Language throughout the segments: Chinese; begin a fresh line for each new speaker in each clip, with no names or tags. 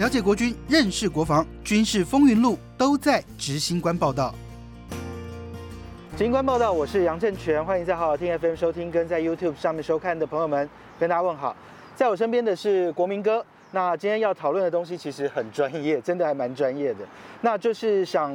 了解国军，认识国防，军事风云录都在执行官报道。执行官报道，我是杨正全，欢迎在好好听 FM 收听，跟在 YouTube 上面收看的朋友们跟大家问好。在我身边的是国民哥。那今天要讨论的东西其实很专业，真的还蛮专业的。那就是想，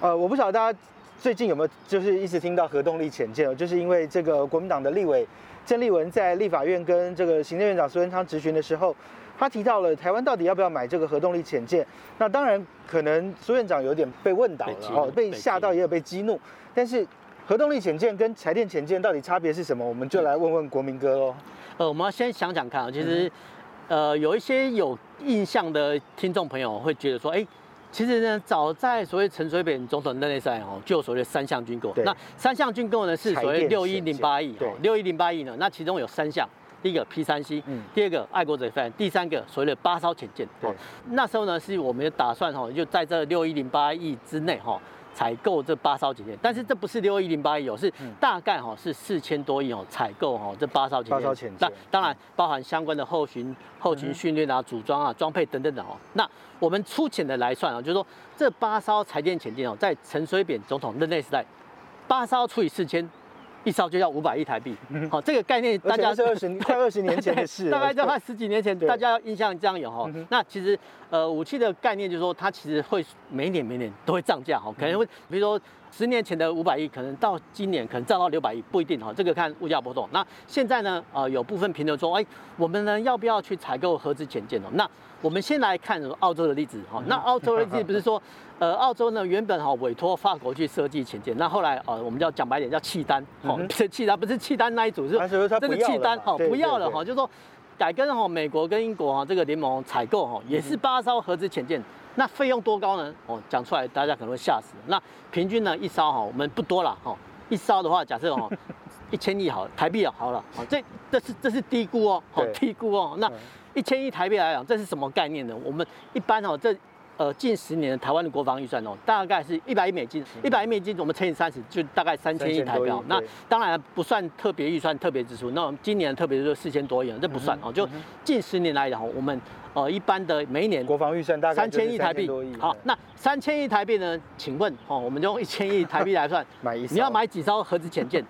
呃，我不晓得大家最近有没有就是一直听到核动力潜舰，就是因为这个国民党的立委郑丽文在立法院跟这个行政院长苏贞昌质询的时候，他提到了台湾到底要不要买这个核动力潜舰。那当然可能苏院长有点被问倒了哦，被吓到也有被激怒。但是核动力潜舰跟柴电潜舰到底差别是什么？我们就来问问国民哥喽。
呃，我们要先想想看啊，其实。呃，有一些有印象的听众朋友会觉得说，哎，其实呢，早在所谓陈水扁总统任内赛哦，就有所谓的三项军购。那三项军购呢是所谓六一零八亿，六一零八亿呢，那其中有三项，第一个 P 三 C，第二个爱国者饭，第三个所谓的八艘潜舰。对，那时候呢是我们打算哈，就在这六一零八亿之内哈。采购这八艘潜艇，但是这不是六一零八一哦，是大概哈是四千多亿哦，采购哈这八艘潜艇。那当然包含相关的后勤、后勤训练啊、组装啊、装配等等的哦。那我们粗浅的来算啊，就是说这八艘柴电潜艇哦，在陈水扁总统任内时代，八艘除以四千。一烧就要五百亿台币，好，这个概念大家
是二十快二十年前的事，
大概在快十几年前，大家印象这样有哈。那其实呃武器的概念就是说，它其实会每年每年都会涨价哈，可能会比如说十年前的五百亿，可能到今年可能涨到六百亿，不一定哈，这个看物价波动。那现在呢，呃有部分评论说，哎，我们呢要不要去采购核子潜舰哦？那我们先来看澳洲的例子哈。那澳洲的例子不是说，呃，澳洲呢原本哈委托法国去设计潜舰，那后来呃我们叫讲白点叫契丹，哦，契丹不是契丹那一组，是
这个契丹
哈不要了哈，就是说改跟哈美国跟英国哈这个联盟采购哈也是八艘核子潜舰，那费用多高呢？哦，讲出来大家可能会吓死。那平均呢一烧哈我们不多了哈，一烧的话假设哦 一千亿好台币啊好了，好这这是这是低估哦，好低估哦那。一千亿台币来讲，这是什么概念呢？我们一般哦，这呃近十年台湾的国防预算哦，大概是一百亿美金，一百亿美金我们乘以三十，就大概三千亿台币。那当然不算特别预算、特别支出。那我们今年特别就四千多亿，这不算哦。就近十年来讲，我们呃一般的每一年
国防预算大概
三千亿台币。好，那三千亿台币呢？请问哦，我们就用一千亿台币来算，
买一，
你要买几艘核子潜舰？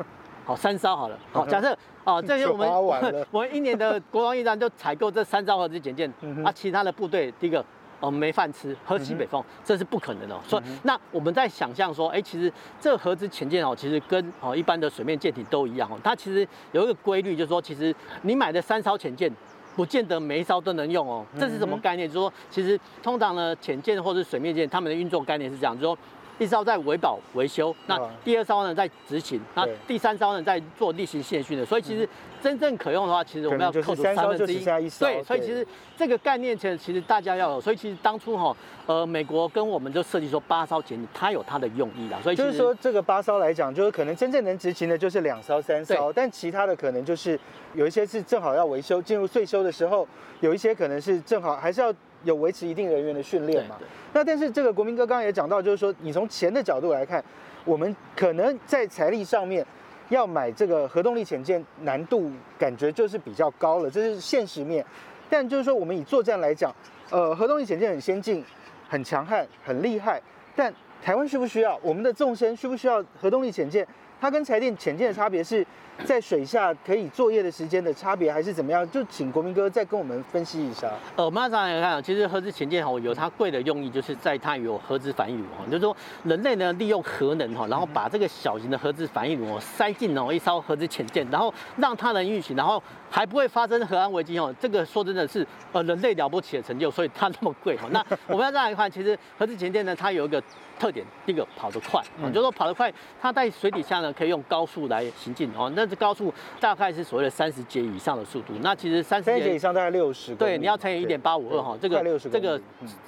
好，三艘好了。好，假设啊，这些我们 我们一年的国防预算就采购这三艘核子潜舰，啊，其他的部队第一个哦没饭吃，喝西北风，这是不可能的。所以那我们在想象说，哎，其实这核子潜舰哦，其实跟哦一般的水面舰艇都一样哦，它其实有一个规律，就是说，其实你买的三艘潜舰，不见得每一艘都能用哦。这是什么概念？就是说，其实通常呢，潜舰或者水面舰，他们的运作概念是这样，就是说。一艘在维保维修，那第二艘呢在执勤，那第三艘呢在做例行现训的。所以其实真正可用的话，其实我们要扣除三分之一。对，所以其实这个概念其实其实大家要有。所以其实当初哈，呃，美国跟我们就设计说八艘潜艇，它有它的用意啦。所以
就是说这个八艘来讲，就是可能真正能执勤的就是两艘、三艘，但其他的可能就是有一些是正好要维修，进入岁修的时候，有一些可能是正好还是要。有维持一定人员的训练嘛？那但是这个国民哥刚刚也讲到，就是说你从钱的角度来看，我们可能在财力上面要买这个核动力潜舰难度感觉就是比较高了，这是现实面。但就是说我们以作战来讲，呃，核动力潜舰很先进、很强悍、很厉害，但台湾需不需要？我们的纵深需不需要核动力潜舰？它跟柴电潜舰的差别是在水下可以作业的时间的差别，还是怎么样？就请国民哥再跟我们分析一下。
呃，我们上来看，其实核子潜舰哈有它贵的用意，就是在它有核子反应炉哈，就是说人类呢利用核能哈，然后把这个小型的核子反应炉塞进哦一艘核子潜舰，然后让它能运行，然后还不会发生核安危机哦。这个说真的是呃人类了不起的成就，所以它那么贵哈。那我们要再来看，其实核子潜舰呢，它有一个。特点，第一个跑得快，啊，就是说跑得快，它在水底下呢可以用高速来行进，哦，那这高速大概是所谓的三十节以上的速度，那其实三十
节以上大概六十，
对，你要乘以一点八五二哈，这个这个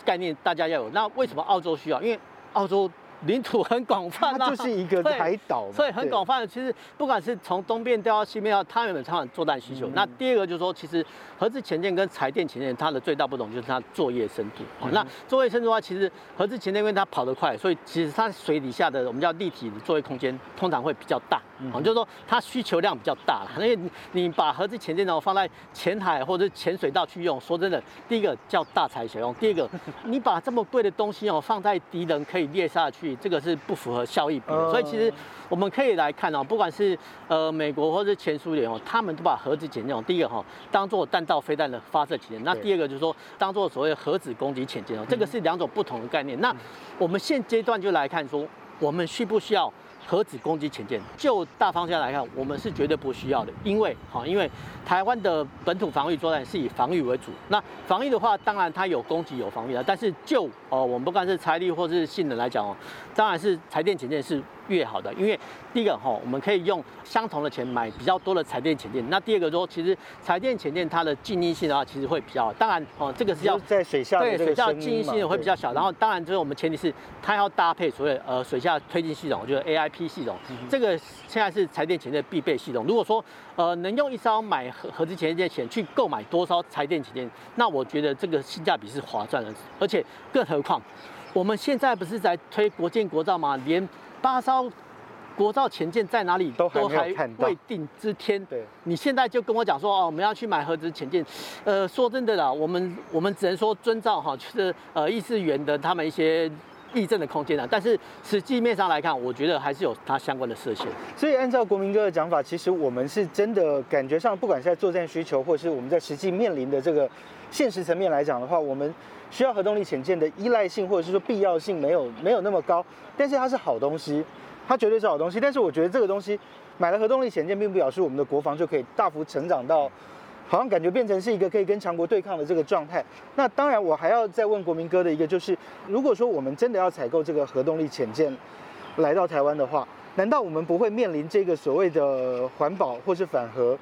概念大家要有。那为什么澳洲需要？因为澳洲领土很广泛，
它就是一个海岛，
所以很广泛。其实不管是从东边调到西边，它原本常常作战需求。那第二个就是说，其实核子潜舰跟柴电潜舰它的最大不同就是它作业深度。那作业深度的话，其实核子潜舰因为它跑得快，所以其实它水底下的我们叫立体的作业空间通常会比较大。啊，就是说它需求量比较大了。因为你把核子潜舰呢放在浅海或者浅水道去用，说真的，第一个叫大材小用，第二个你把这么贵的东西哦放在敌人可以猎杀去。这个是不符合效益比的，所以其实我们可以来看哦，不管是呃美国或者前苏联哦，他们都把核子潜舰哦，第一个哈当做弹道飞弹的发射起点，那第二个就是说当做所谓核子攻击潜舰哦，这个是两种不同的概念。那我们现阶段就来看说，我们需不需要？核子攻击潜舰，就大方向来看，我们是绝对不需要的，因为哈，因为台湾的本土防御作战是以防御为主。那防御的话，当然它有攻击有防御的，但是就哦，我们不管是财力或是性能来讲哦，当然是台电潜舰是。越好的，因为第一个哈，我们可以用相同的钱买比较多的彩电潜舰。那第二个说，其实彩电潜舰它的静音性的话，其实会比较。当然哦，这个是要
在水下对
水
下
静音性会比较小。然后当然就是我们前提是它要搭配所谓呃水下推进系统，就是 AIP 系统。这个现在是彩电潜舰必备系统。如果说呃能用一艘买核核子潜舰钱去购买多艘彩电潜舰，那我觉得这个性价比是划算的。而且更何况我们现在不是在推国建国造吗？连八艘国造潜舰在哪里
都还
未定之天。
对，
你现在就跟我讲说哦，我们要去买核子潜舰。呃，说真的啦，我们我们只能说遵照哈，就是呃，议事员的他们一些议政的空间啊。但是实际面上来看，我觉得还是有它相关的设限。
所以按照国民哥的讲法，其实我们是真的感觉上，不管是在作战需求，或者是我们在实际面临的这个现实层面来讲的话，我们。需要核动力潜舰的依赖性或者是说必要性没有没有那么高，但是它是好东西，它绝对是好东西。但是我觉得这个东西买了核动力潜舰，并不表示我们的国防就可以大幅成长到，好像感觉变成是一个可以跟强国对抗的这个状态。那当然，我还要再问国民哥的一个就是，如果说我们真的要采购这个核动力潜舰来到台湾的话，难道我们不会面临这个所谓的环保或是反核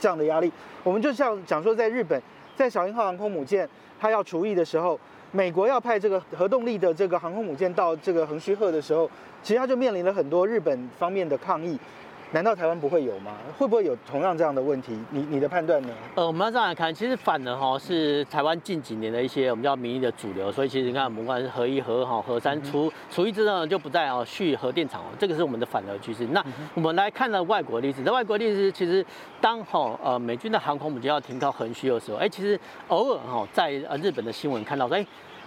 这样的压力？我们就像讲说，在日本，在小鹰号航空母舰。它要除役的时候，美国要派这个核动力的这个航空母舰到这个横须贺的时候，其实他就面临了很多日本方面的抗议。难道台湾不会有吗？会不会有同样这样的问题？你你的判断呢？
呃，我们要这样来看，其实反而哈是台湾近几年的一些我们叫民意的主流，所以其实你看，不管是核一、核哈、核三，除除一之后就不再哦续核电厂哦，这个是我们的反而趋势。那我们来看了外国例子，在外国例子其实当哈呃美军的航空母舰要停靠横须的时候，哎，其实偶尔哈在呃日本的新闻看到说，哎。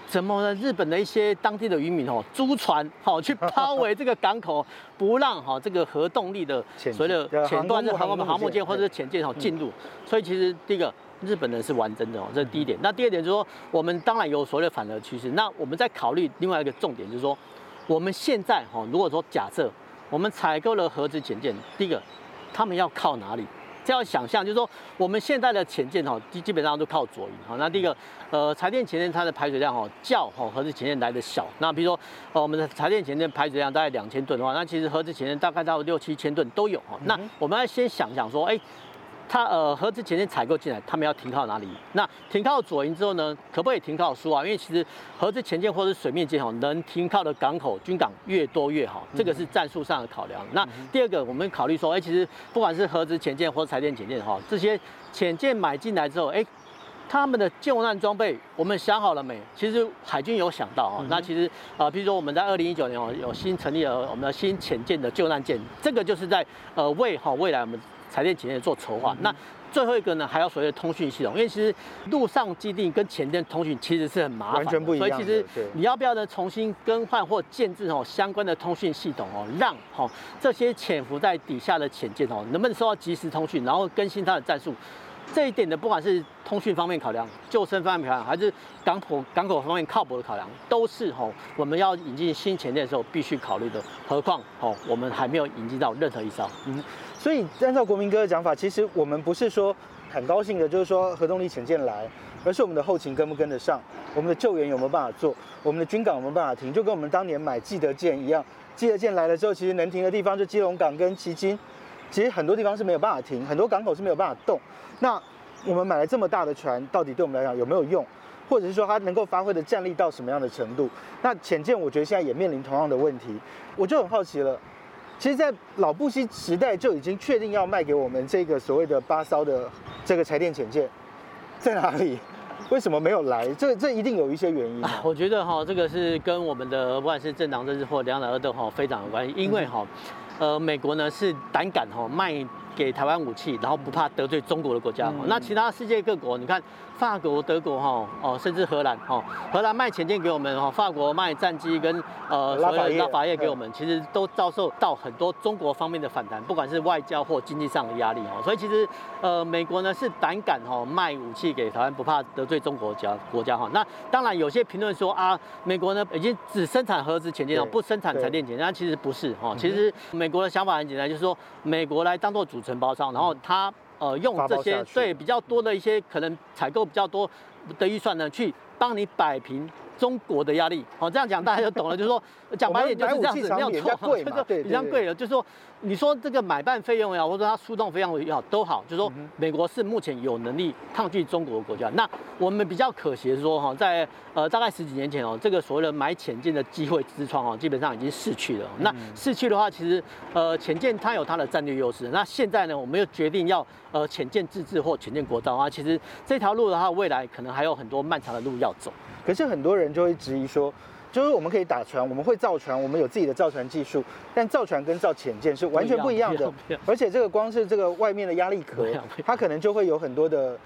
怎么呢？日本的一些当地的渔民哦，租船好去包围这个港口，不让哈这个核动力的所谓的前端的航空航母舰或者是潜舰哈进入。所以其实第一个日本人是玩真的哦，这是第一点。那第二点就是说，我们当然有所谓的反核趋势。那我们在考虑另外一个重点就是说，我们现在哈如果说假设我们采购了核子潜舰，第一个他们要靠哪里？这样想象，就是说我们现在的潜舰哈，基基本上都靠左营哈。那第一个，呃，柴电潜舰它的排水量哈较哈核子潜舰来的小。那比如说，呃，我们的柴电潜舰排水量大概两千吨的话，那其实核子潜舰大概到六七千吨都有哈。那我们要先想想说，哎。它呃核子潜艇采购进来，他们要停靠哪里？那停靠左营之后呢，可不可以停靠苏澳？因为其实核子潜舰或者水面舰哦，能停靠的港口军港越多越好，这个是战术上的考量。那第二个，我们考虑说，哎，其实不管是核子潜舰或者柴电潜舰哈，这些潜舰买进来之后，哎，他们的救难装备我们想好了没？其实海军有想到哦。那其实啊，比如说我们在二零一九年哦，有新成立了我们的新潜舰的救难舰，这个就是在呃为哈未来我们。彩电潜舰做筹划，那最后一个呢，还有所谓的通讯系统，因为其实陆上基地跟前舰通讯其实是很麻烦，
完全不一样。
所以其实你要不要呢，重新更换或建制哦相关的通讯系统哦，让哈这些潜伏在底下的潜舰哦，能不能收到及时通讯，然后更新它的战术？这一点的，不管是通讯方面考量、救生方面考量，还是港口港口方面靠泊的考量，都是吼我们要引进新潜艇的时候必须考虑的。何况吼我们还没有引进到任何一艘。嗯，
所以按照国民哥的讲法，其实我们不是说很高兴的，就是说核动力潜舰来，而是我们的后勤跟不跟得上，我们的救援有没有办法做，我们的军港有没有办法停，就跟我们当年买记得舰一样，记得舰来了之后，其实能停的地方就基隆港跟旗津。其实很多地方是没有办法停，很多港口是没有办法动。那我们买了这么大的船，到底对我们来讲有没有用？或者是说它能够发挥的战力到什么样的程度？那潜舰我觉得现在也面临同样的问题，我就很好奇了。其实，在老布希时代就已经确定要卖给我们这个所谓的八艘的这个柴电潜舰，在哪里？为什么没有来？这这一定有一些原因。
我觉得哈，这个是跟我们的不管是政党政治或两党二斗哈非常有关系，因为哈，呃，美国呢是胆敢哈卖。给台湾武器，然后不怕得罪中国的国家。那其他世界各国，你看法国、德国哈哦，甚至荷兰哈，荷兰卖潜舰给我们哈，法国卖战机跟呃
拉法
拉法叶给我们，其实都遭受到很多中国方面的反弹，不管是外交或经济上的压力哈。所以其实呃美国呢是胆敢哈卖武器给台湾，不怕得罪中国家国家哈。那当然有些评论说啊，美国呢已经只生产核子潜舰了，不生产柴电潜舰，那其实不是哈。其实美国的想法很简单，就是说美国来当做主。承包商，然后他呃用这些对比较多的一些可能采购比较多的预算呢，去帮你摆平。中国的压力，好这样讲大家就懂了，就是说讲白一点就是这样子，
没有错，这个
比较 贵了，就是说你说这个买办费用也好，或者说它输送费用也好都好，就是说美国是目前有能力抗拒中国的国家。那我们比较可惜的是说哈，在呃大概十几年前哦，这个所谓的买潜舰的机会之窗哦，基本上已经逝去了。那逝去的话，其实呃潜舰它有它的战略优势。那现在呢，我们又决定要呃潜舰自制或潜舰国造啊，其实这条路的话，未来可能还有很多漫长的路要走。
可是很多人就会质疑说，就是我们可以打船，我们会造船，我们有自己的造船技术，但造船跟造潜舰是完全不一样的。而且这个光是这个外面的压力壳，它可能就会有很多的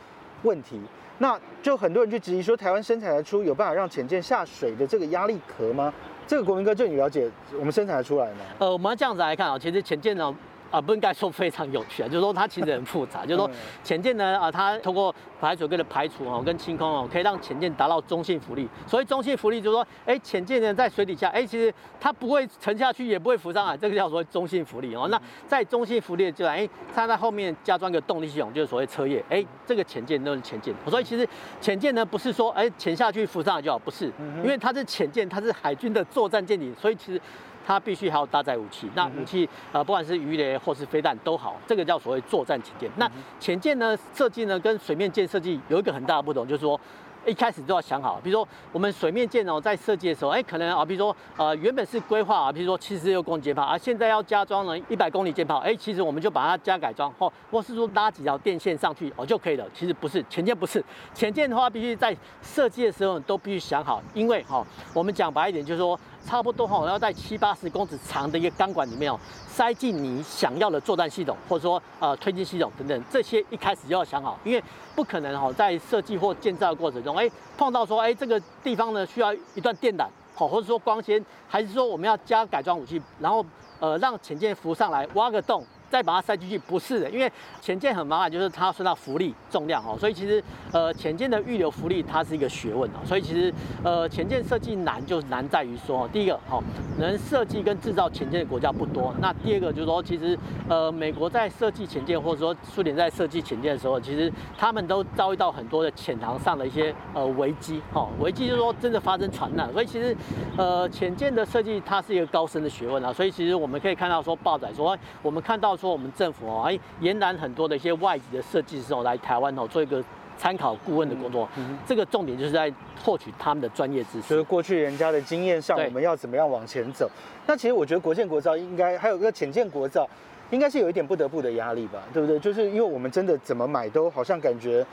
问题。那就很多人就质疑说，台湾生产得出有办法让潜舰下水的这个压力壳吗？这个国民哥，就你了解，我们生产得出来吗？
呃，我们要这样子来看啊，其实潜舰呢。啊，不应该说非常有趣啊，就是说它其实很复杂，就是说 潜舰呢，啊，它通过排水跟的排除哦，跟清空哦，可以让潜舰达到中性浮力。所以中性浮力就是说，哎，潜舰呢在水底下，哎，其实它不会沉下去，也不会浮上来，这个叫做中性浮力哦。那在中性浮力就哎，它在后面加装个动力系统，就是所谓车叶，哎，这个潜舰都是潜舰。所以其实潜舰呢不是说哎潜下去浮上来就好，不是，因为它是潜舰，它是海军的作战舰艇，所以其实。它必须还要搭载武器，那武器呃，不管是鱼雷或是飞弹都好，这个叫所谓作战潜舰。那潜舰呢设计呢跟水面舰设计有一个很大的不同，就是说。一开始都要想好，比如说我们水面舰哦，在设计的时候，哎，可能啊，比如说呃，原本是规划啊，比如说七十六公里舰炮，啊现在要加装了一百公里舰炮，哎，其实我们就把它加改装，或或是说拉几条电线上去哦就可以了。其实不是，前舰不是，前舰的话必须在设计的时候都必须想好，因为哈，我们讲白一点就是说，差不多哈，要在七八十公尺长的一个钢管里面哦，塞进你想要的作战系统，或者说呃推进系统等等，这些一开始就要想好，因为不可能哈，在设计或建造的过程中。哎，碰到说，哎，这个地方呢需要一段电缆，好，或者说光纤，还是说我们要加改装武器，然后呃让潜舰浮上来，挖个洞。再把它塞进去不是的，因为潜舰很麻烦，就是它要算到浮力、重量哦，所以其实呃潜舰的预留浮力它是一个学问哦，所以其实呃潜舰设计难就难在于说，第一个好能设计跟制造潜舰的国家不多，那第二个就是说其实呃美国在设计潜舰或者说苏联在设计潜舰的时候，其实他们都遭遇到很多的潜航上的一些呃危机哈，危机就是说真的发生船难，所以其实呃潜舰的设计它是一个高深的学问啊，所以其实我们可以看到说报载说我们看到。说我们政府哦，哎，延揽很多的一些外籍的设计师哦来台湾哦做一个参考顾问的工作，这个重点就是在获取他们的专业知识。
就是过去人家的经验上，我们要怎么样往前走？那其实我觉得国建国造应该还有个浅建国造，应该是有一点不得不的压力吧，对不对？就是因为我们真的怎么买都好像感觉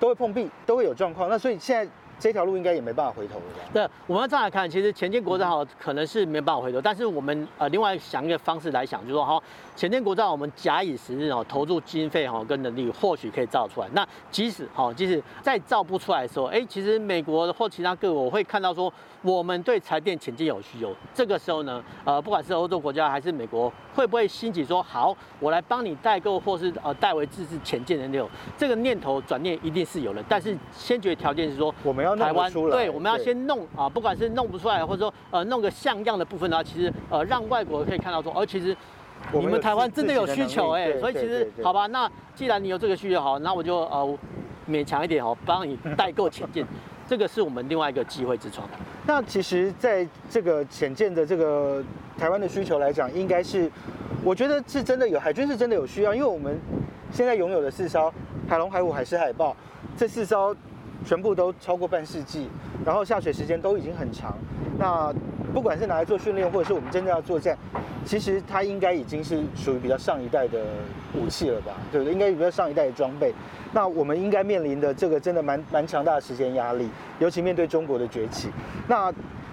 都会碰壁，都会有状况。那所以现在。这条路应该也没办法回头了。
对，我们要这样来看，其实前进国造好可能是没办法回头，但是我们呃另外想一个方式来想，就是说哈，前进国造我们假以时日哦，投入经费哈跟能力，或许可以造出来。那即使哈，即使再造不出来的时候，哎，其实美国或其他各国会看到说，我们对柴电前进有需求，这个时候呢，呃，不管是欧洲国家还是美国，会不会兴起说，好，我来帮你代购或是呃代为自制前进的那种，这个念头转念一定是有的，但是先决条件是说
我们要。
台湾
对，
我们要先弄啊，不管是弄不出来，或者说呃弄个像样的部分呢，其实呃让外国可以看到说，哦，其实你们台湾真的有需求哎，所以其实好吧，那既然你有这个需求好，那我就呃勉强一点哦，帮你代购潜舰，这个是我们另外一个机会之窗。
那其实在这个潜舰的这个台湾的需求来讲，应该是我觉得是真的有海军是真的有需要，因为我们现在拥有的四艘。海龙、海虎、海狮、海豹，这四艘全部都超过半世纪，然后下水时间都已经很长。那不管是拿来做训练，或者是我们真的要作战，其实它应该已经是属于比较上一代的武器了吧？对不对？应该比较上一代的装备。那我们应该面临的这个真的蛮蛮强大的时间压力，尤其面对中国的崛起。那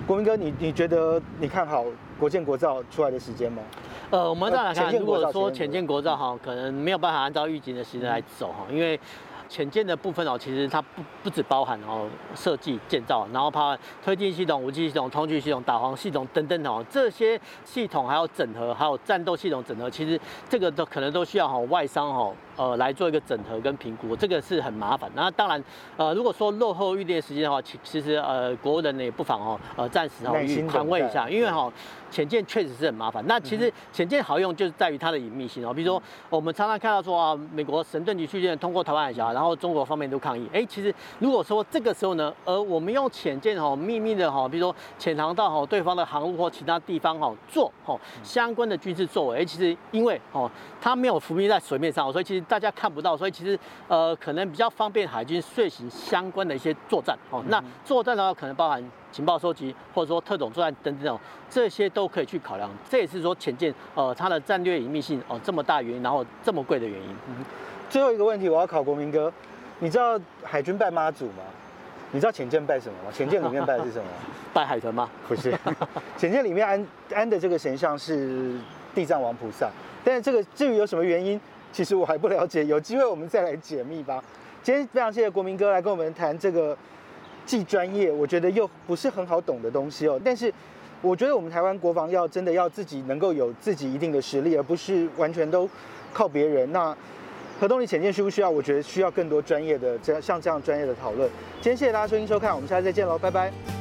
国民哥，你你觉得你看好国建国造出来的时间吗？
呃，我们再来看，如果说浅建国造哈，可能没有办法按照预警的时间来走哈，因为。潜舰的部分哦，其实它不不只包含哦设计建造，然后包含推进系统、武器系统、通讯系统、导航系统等等哦，这些系统还有整合，还有战斗系统整合，其实这个都可能都需要哈外商哈呃来做一个整合跟评估，这个是很麻烦。那当然呃如果说落后预定时间的话，其其实呃国人呢也不妨哦呃暂时哦宽慰一下，因为哈潜舰确实是很麻烦。那其实潜舰好用就是在于它的隐秘性哦，比如说我们常常看到说啊美国神盾局驱舰通过台湾海峡。然后中国方面都抗议，哎，其实如果说这个时候呢，而我们用潜舰哈秘密的哈，比如说潜藏到哈对方的航路或其他地方哈做哈相关的军事作为，哎，其实因为哦它没有浮面在水面上，所以其实大家看不到，所以其实呃可能比较方便海军遂行相关的一些作战哦。那作战的话可能包含情报收集或者说特种作战等等，这些都可以去考量。这也是说潜舰呃它的战略隐秘性哦这么大原因，然后这么贵的原因。
最后一个问题，我要考国民哥，你知道海军拜妈祖吗？你知道潜舰拜什么吗？潜舰里面拜的是什么？
拜海豚吗？
不是，潜舰里面安安的这个神像是地藏王菩萨。但是这个至于有什么原因，其实我还不了解，有机会我们再来解密吧。今天非常谢谢国民哥来跟我们谈这个既专业，我觉得又不是很好懂的东西哦。但是我觉得我们台湾国防要真的要自己能够有自己一定的实力，而不是完全都靠别人。那核动力潜舰需不需要？我觉得需要更多专业的这像这样专业的讨论。今天谢谢大家收听收看，我们下次再见喽，拜拜。